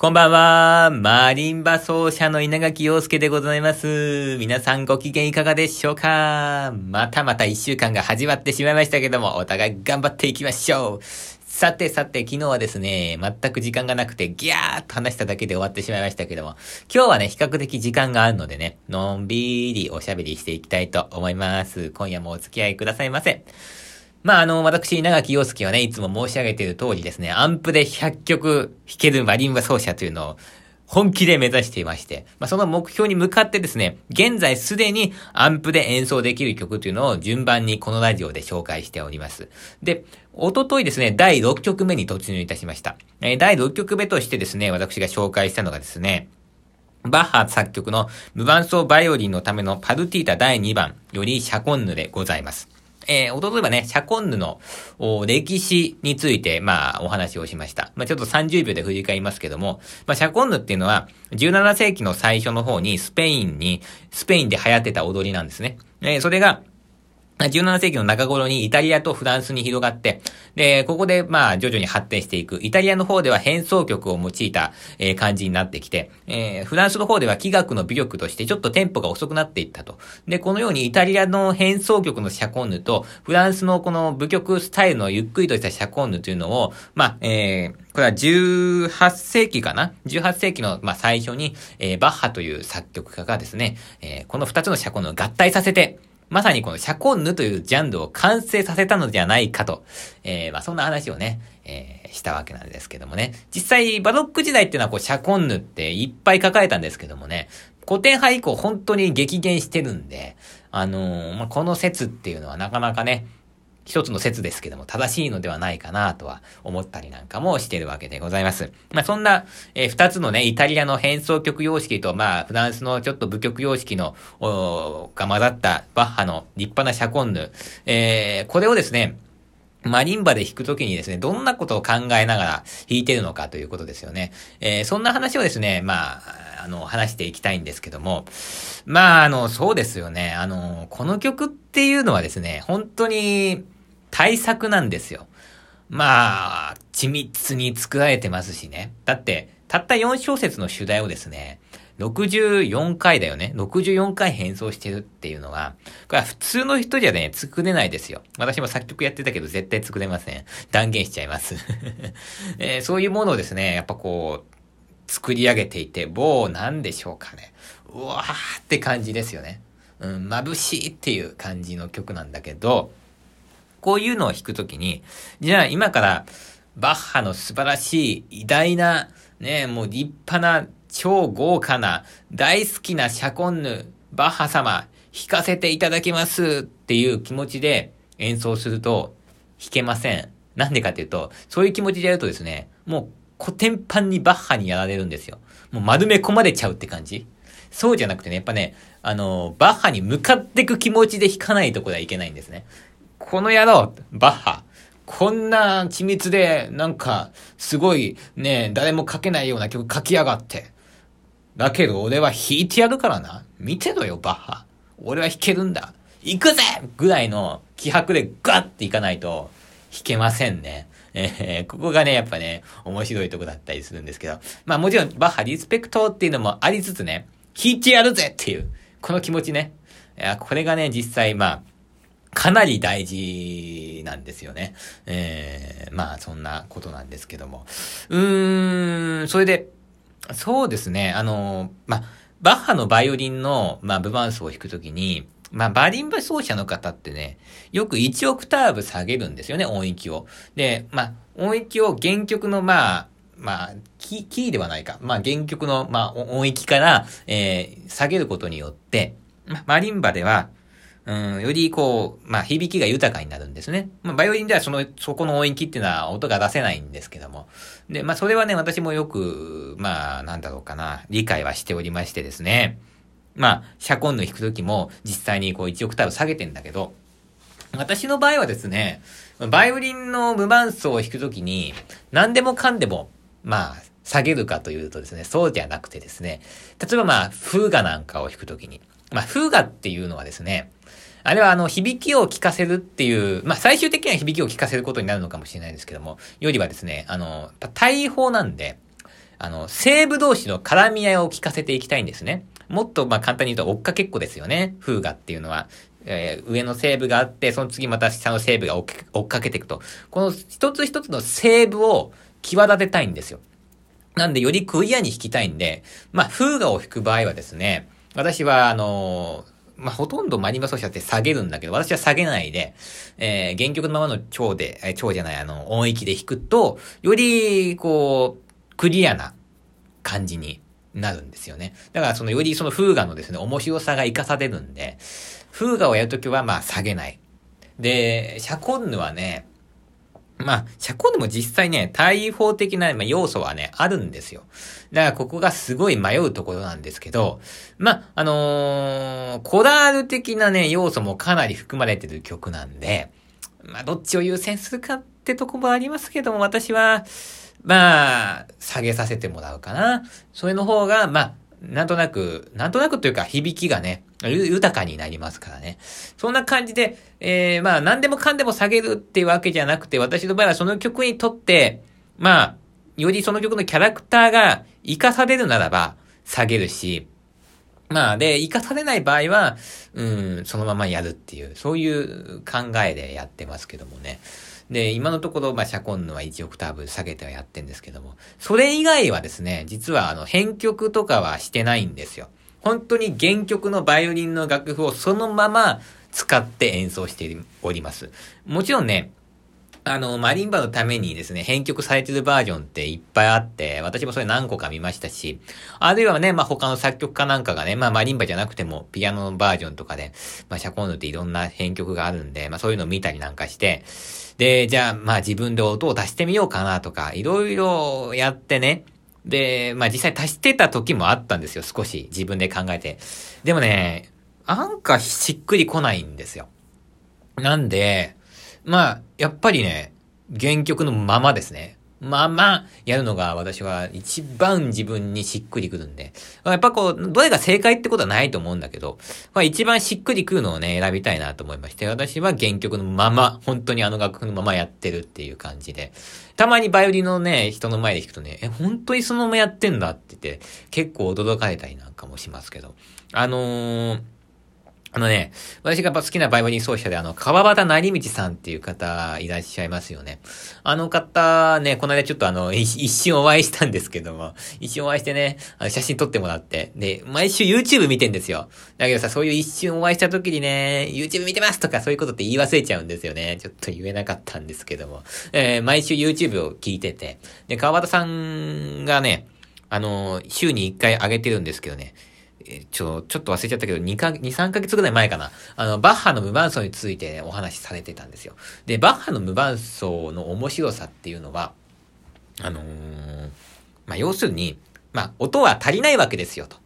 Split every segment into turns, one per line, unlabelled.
こんばんは。マリンバ奏者の稲垣陽介でございます。皆さんご機嫌いかがでしょうか？またまた一週間が始まってしまいましたけども、お互い頑張っていきましょう。さてさて、昨日はですね、全く時間がなくて、ギャーっと話しただけで終わってしまいましたけども、今日はね、比較的時間があるのでね、のんびりおしゃべりしていきたいと思います。今夜もお付き合いくださいませ。まあ、あの、私、長木洋介はね、いつも申し上げている通りですね、アンプで100曲弾けるマリンバ奏者というのを、本気で目指していまして、まあ、その目標に向かってですね、現在すでにアンプで演奏できる曲というのを順番にこのラジオで紹介しております。で、おとといですね、第6曲目に突入いたしました。えー、第6曲目としてですね、私が紹介したのがですね、バッハ作曲の無伴奏バイオリンのためのパルティータ第2番よりシャコンヌでございます。えー、おとといはね、シャコンヌの歴史について、まあ、お話をしました。まあ、ちょっと30秒で振り返りますけども、まあ、シャコンヌっていうのは、17世紀の最初の方にスペインに、スペインで流行ってた踊りなんですね。えー、それが、17世紀の中頃にイタリアとフランスに広がって、で、ここで、まあ、徐々に発展していく。イタリアの方では変奏曲を用いた、えー、感じになってきて、えー、フランスの方では器楽の美力としてちょっとテンポが遅くなっていったと。で、このようにイタリアの変奏曲のシャコンヌと、フランスのこの舞曲スタイルのゆっくりとしたシャコンヌというのを、まあ、えー、これは18世紀かな ?18 世紀の、まあ、最初に、えー、バッハという作曲家がですね、えー、この2つのシャコンヌを合体させて、まさにこのシャコンヌというジャンルを完成させたのではないかと、えー、まあそんな話をね、えー、したわけなんですけどもね。実際、バロック時代っていうのはこう、シャコンヌっていっぱい書かれたんですけどもね、古典派以降本当に激減してるんで、あのー、まあ、この説っていうのはなかなかね、一つの説ですけども、正しいのではないかなとは思ったりなんかもしてるわけでございます。まあ、そんな、えー、二つのね、イタリアの変奏曲様式と、まあ、フランスのちょっと舞曲様式の、が混ざったバッハの立派なシャコンヌ。えー、これをですね、マリンバで弾くときにですね、どんなことを考えながら弾いてるのかということですよね。えー、そんな話をですね、まあ、あの、話していきたいんですけども、まあ、あの、そうですよね。あの、この曲っていうのはですね、本当に、対策なんですよ。まあ、緻密に作られてますしね。だって、たった4小節の主題をですね、64回だよね。64回変装してるっていうのは、これは普通の人じゃね、作れないですよ。私も作曲やってたけど絶対作れません。断言しちゃいます。えー、そういうものをですね、やっぱこう、作り上げていて、某なんでしょうかね。うわーって感じですよね。うん、眩しいっていう感じの曲なんだけど、こういうのを弾くときに、じゃあ今からバッハの素晴らしい偉大な、ね、もう立派な超豪華な大好きなシャコンヌ、バッハ様、弾かせていただきますっていう気持ちで演奏すると弾けません。なんでかっていうと、そういう気持ちでやるとですね、もう古典版にバッハにやられるんですよ。もう丸め込まれちゃうって感じそうじゃなくてね、やっぱね、あの、バッハに向かっていく気持ちで弾かないとこではいけないんですね。この野郎バッハこんな緻密で、なんか、すごい、ね、誰も書けないような曲書きやがって。だけど俺は弾いてやるからな。見てろよ、バッハ。俺は弾けるんだ。行くぜぐらいの気迫でガッていかないと弾けませんね。えー、ここがね、やっぱね、面白いとこだったりするんですけど。まあもちろん、バッハリスペクトっていうのもありつつね、弾いてやるぜっていう、この気持ちね。いや、これがね、実際、まあ、かなり大事なんですよね。えー、まあそんなことなんですけども。うーん、それで、そうですね、あの、まあ、バッハのバイオリンの、まあ、ブバンスを弾くときに、まあ、バリンバ奏者の方ってね、よく1オクターブ下げるんですよね、音域を。で、まあ、音域を原曲の、まあ、まあ、キキーではないか。まあ、原曲の、まあ、音域から、えー、下げることによって、まあ、マリンバでは、うん、よりこう、まあ、響きが豊かになるんですね。まあ、バイオリンではその、そこの音域っていうのは音が出せないんですけども。で、まあ、それはね、私もよく、まあ、なんだろうかな、理解はしておりましてですね。まあ、シャコンの弾くときも、実際にこう、1オクターブ下げてんだけど、私の場合はですね、バイオリンの無伴奏を弾くときに、何でもかんでも、まあ、下げるかというとですね、そうじゃなくてですね、例えばまあ、フーガなんかを弾くときに、まあ、フーガっていうのはですね、あれはあの、響きを聞かせるっていう、まあ、最終的には響きを聞かせることになるのかもしれないんですけども、よりはですね、あの、大砲なんで、あの、西部同士の絡み合いを聞かせていきたいんですね。もっと、ま、簡単に言うと追っかけっこですよね。風雅っていうのは。えー、上の西部があって、その次また下の西部が追っかけていくと。この一つ一つの西部を際立てたいんですよ。なんで、よりクリアに弾きたいんで、まあ、風雅を弾く場合はですね、私は、あのーまあ、ほとんどマリンバ奏者って下げるんだけど、私は下げないで、えー、原曲のままの蝶で、えー、蝶じゃない、あの、音域で弾くと、より、こう、クリアな感じになるんですよね。だから、その、よりその風画のですね、面白さが活かされるんで、風画をやるときは、まあ、下げない。で、シャコンヌはね、まあ、シャコンヌも実際ね、対法的な要素はね、あるんですよ。だからここがすごい迷うところなんですけど、まあ、あのー、コラール的なね、要素もかなり含まれてる曲なんで、まあ、どっちを優先するかってとこもありますけども、私は、まあ、下げさせてもらうかな。それの方が、まあ、なんとなく、なんとなくというか響きがね、豊かになりますからね。そんな感じで、えー、まあ何でもかんでも下げるっていうわけじゃなくて、私の場合はその曲にとって、まあ、よりその曲のキャラクターが活かされるならば下げるし、まあ、で、活かされない場合は、うん、そのままやるっていう、そういう考えでやってますけどもね。で、今のところ、まあ、シャコンヌは1オクターブ下げてはやってんですけども、それ以外はですね、実はあの、編曲とかはしてないんですよ。本当に原曲のバイオリンの楽譜をそのまま使って演奏しております。もちろんね、あの、マリンバのためにですね、編曲されてるバージョンっていっぱいあって、私もそれ何個か見ましたし、あるいはね、まあ、他の作曲家なんかがね、まあ、マリンバじゃなくても、ピアノのバージョンとかで、まあ、シャコンヌっていろんな編曲があるんで、まあ、そういうのを見たりなんかして、で、じゃあ、まあ、自分で音を足してみようかなとか、いろいろやってね、で、まあ、実際足してた時もあったんですよ、少し。自分で考えて。でもね、なんかしっくりこないんですよ。なんで、まあ、やっぱりね、原曲のままですね。まあまあやるのが私は一番自分にしっくりくるんで。やっぱこう、どれが正解ってことはないと思うんだけど、まあ一番しっくりくるのをね、選びたいなと思いまして、私は原曲のまま、本当にあの楽譜のままやってるっていう感じで。たまにバイオリンのね、人の前で弾くとね、え、本当にそのままやってんだって言って、結構驚かれたりなんかもしますけど。あのーあのね、私が好きなバイオリン奏者であの、川端成道さんっていう方いらっしゃいますよね。あの方ね、この間ちょっとあの、一瞬お会いしたんですけども、一瞬お会いしてね、あの写真撮ってもらって、で、毎週 YouTube 見てんですよ。だけどさ、そういう一瞬お会いした時にね、YouTube 見てますとかそういうことって言い忘れちゃうんですよね。ちょっと言えなかったんですけども。えー、毎週 YouTube を聞いてて、で、川端さんがね、あの、週に一回上げてるんですけどね、ちょ、ちょっと忘れちゃったけど、2か、2、3ヶ月ぐらい前かな。あの、バッハの無伴奏について、ね、お話しされてたんですよ。で、バッハの無伴奏の面白さっていうのは、あのー、まあ、要するに、まあ、音は足りないわけですよ、と。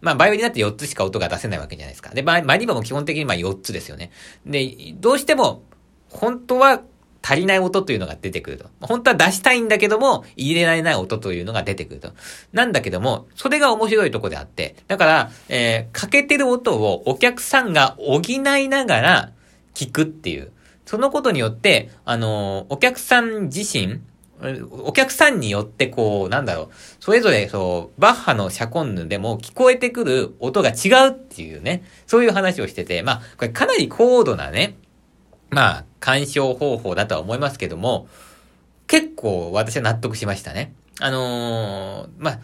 まあ、バイオリンだって4つしか音が出せないわけじゃないですか。で、マリバも基本的にま4つですよね。で、どうしても、本当は足りない音というのが出てくると。本当は出したいんだけども、入れられない音というのが出てくると。なんだけども、それが面白いとこであって、だから、えー、かけてる音をお客さんが補いながら聞くっていう。そのことによって、あのー、お客さん自身、お客さんによってこう、なんだろう、それぞれそう、バッハのシャコンヌでも聞こえてくる音が違うっていうね、そういう話をしてて、まあ、これかなり高度なね、まあ、鑑賞方法だとは思いますけども、結構私は納得しましたね。あのー、まあ、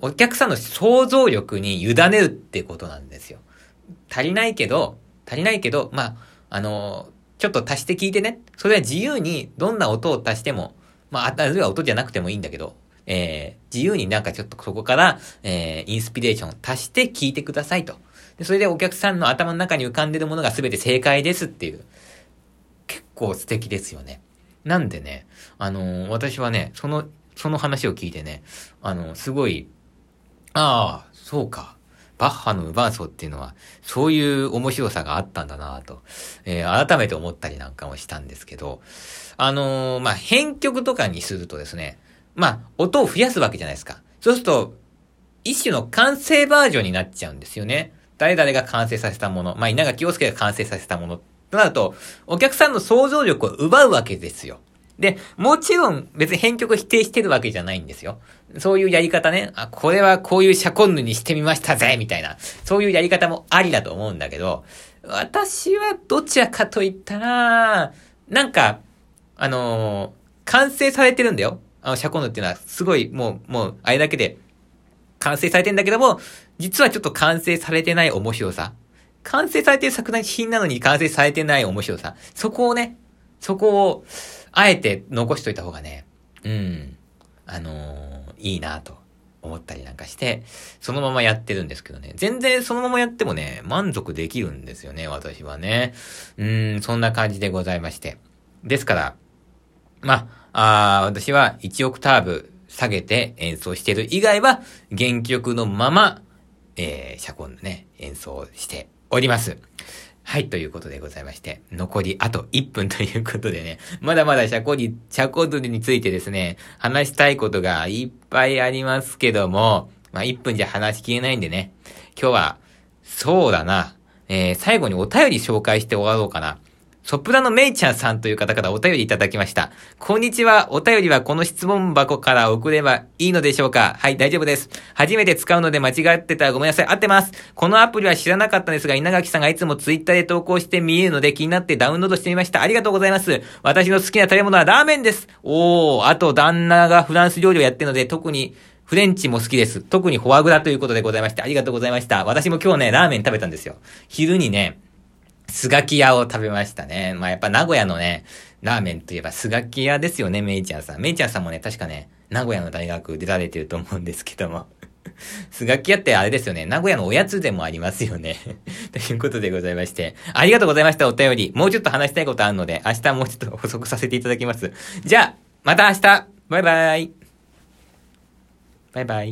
お客さんの想像力に委ねるってことなんですよ。足りないけど、足りないけど、まあ、あのー、ちょっと足して聞いてね。それは自由にどんな音を足しても、まあ、あるいは音じゃなくてもいいんだけど、えー、自由になんかちょっとそこから、えー、インスピレーションを足して聞いてくださいと。でそれでお客さんの頭の中に浮かんでるものが全て正解ですっていう。構素敵ですよね。なんでね、あのー、私はね、その、その話を聞いてね、あのー、すごい、ああ、そうか。バッハの無伴奏っていうのは、そういう面白さがあったんだなと、えー、改めて思ったりなんかもしたんですけど、あの、まあ、編曲とかにするとですね、まあ、音を増やすわけじゃないですか。そうすると、一種の完成バージョンになっちゃうんですよね。誰々が完成させたもの、まあ、稲垣陽介が完成させたものとなると、お客さんの想像力を奪うわけですよ。で、もちろん別に編曲否定してるわけじゃないんですよ。そういうやり方ね、あ、これはこういうシャコンヌにしてみましたぜみたいな。そういうやり方もありだと思うんだけど、私はどちらかと言ったら、なんか、あのー、完成されてるんだよ。あの、シャコンヌっていうのは、すごい、もう、もう、あれだけで、完成されてんだけども、実はちょっと完成されてない面白さ。完成されてる作品なのに完成されてない面白さ。そこをね、そこを、あえて残しといた方がね、うん、あのー、いいなと思ったりなんかして、そのままやってるんですけどね。全然そのままやってもね、満足できるんですよね、私はね。うん、そんな感じでございまして。ですから、まあ、あ私は1オクターブ下げて演奏してる以外は、原曲のまま、えー、シャコンのね、演奏しております。はい、ということでございまして、残りあと1分ということでね、まだまだシャコに、シャコドルについてですね、話したいことがいっぱいありますけども、まあ1分じゃ話しきれないんでね、今日は、そうだな、えー、最後にお便り紹介して終わろうかな。ソプラノメイちゃんさんという方からお便りいただきました。こんにちは。お便りはこの質問箱から送ればいいのでしょうかはい、大丈夫です。初めて使うので間違ってたらごめんなさい。合ってます。このアプリは知らなかったんですが、稲垣さんがいつもツイッターで投稿して見えるので気になってダウンロードしてみました。ありがとうございます。私の好きな食べ物はラーメンです。おー、あと旦那がフランス料理をやってるので特にフレンチも好きです。特にフォアグラということでございまして、ありがとうございました。私も今日ね、ラーメン食べたんですよ。昼にね、スガキ屋を食べましたね。まあやっぱ名古屋のね、ラーメンといえばスガキ屋ですよね、メイちゃんさん。メイちゃんさんもね、確かね、名古屋の大学出られてると思うんですけども。スガキ屋ってあれですよね。名古屋のおやつでもありますよね。ということでございまして。ありがとうございました、お便り。もうちょっと話したいことあるので、明日もうちょっと補足させていただきます。じゃあ、また明日バイバイバイバイ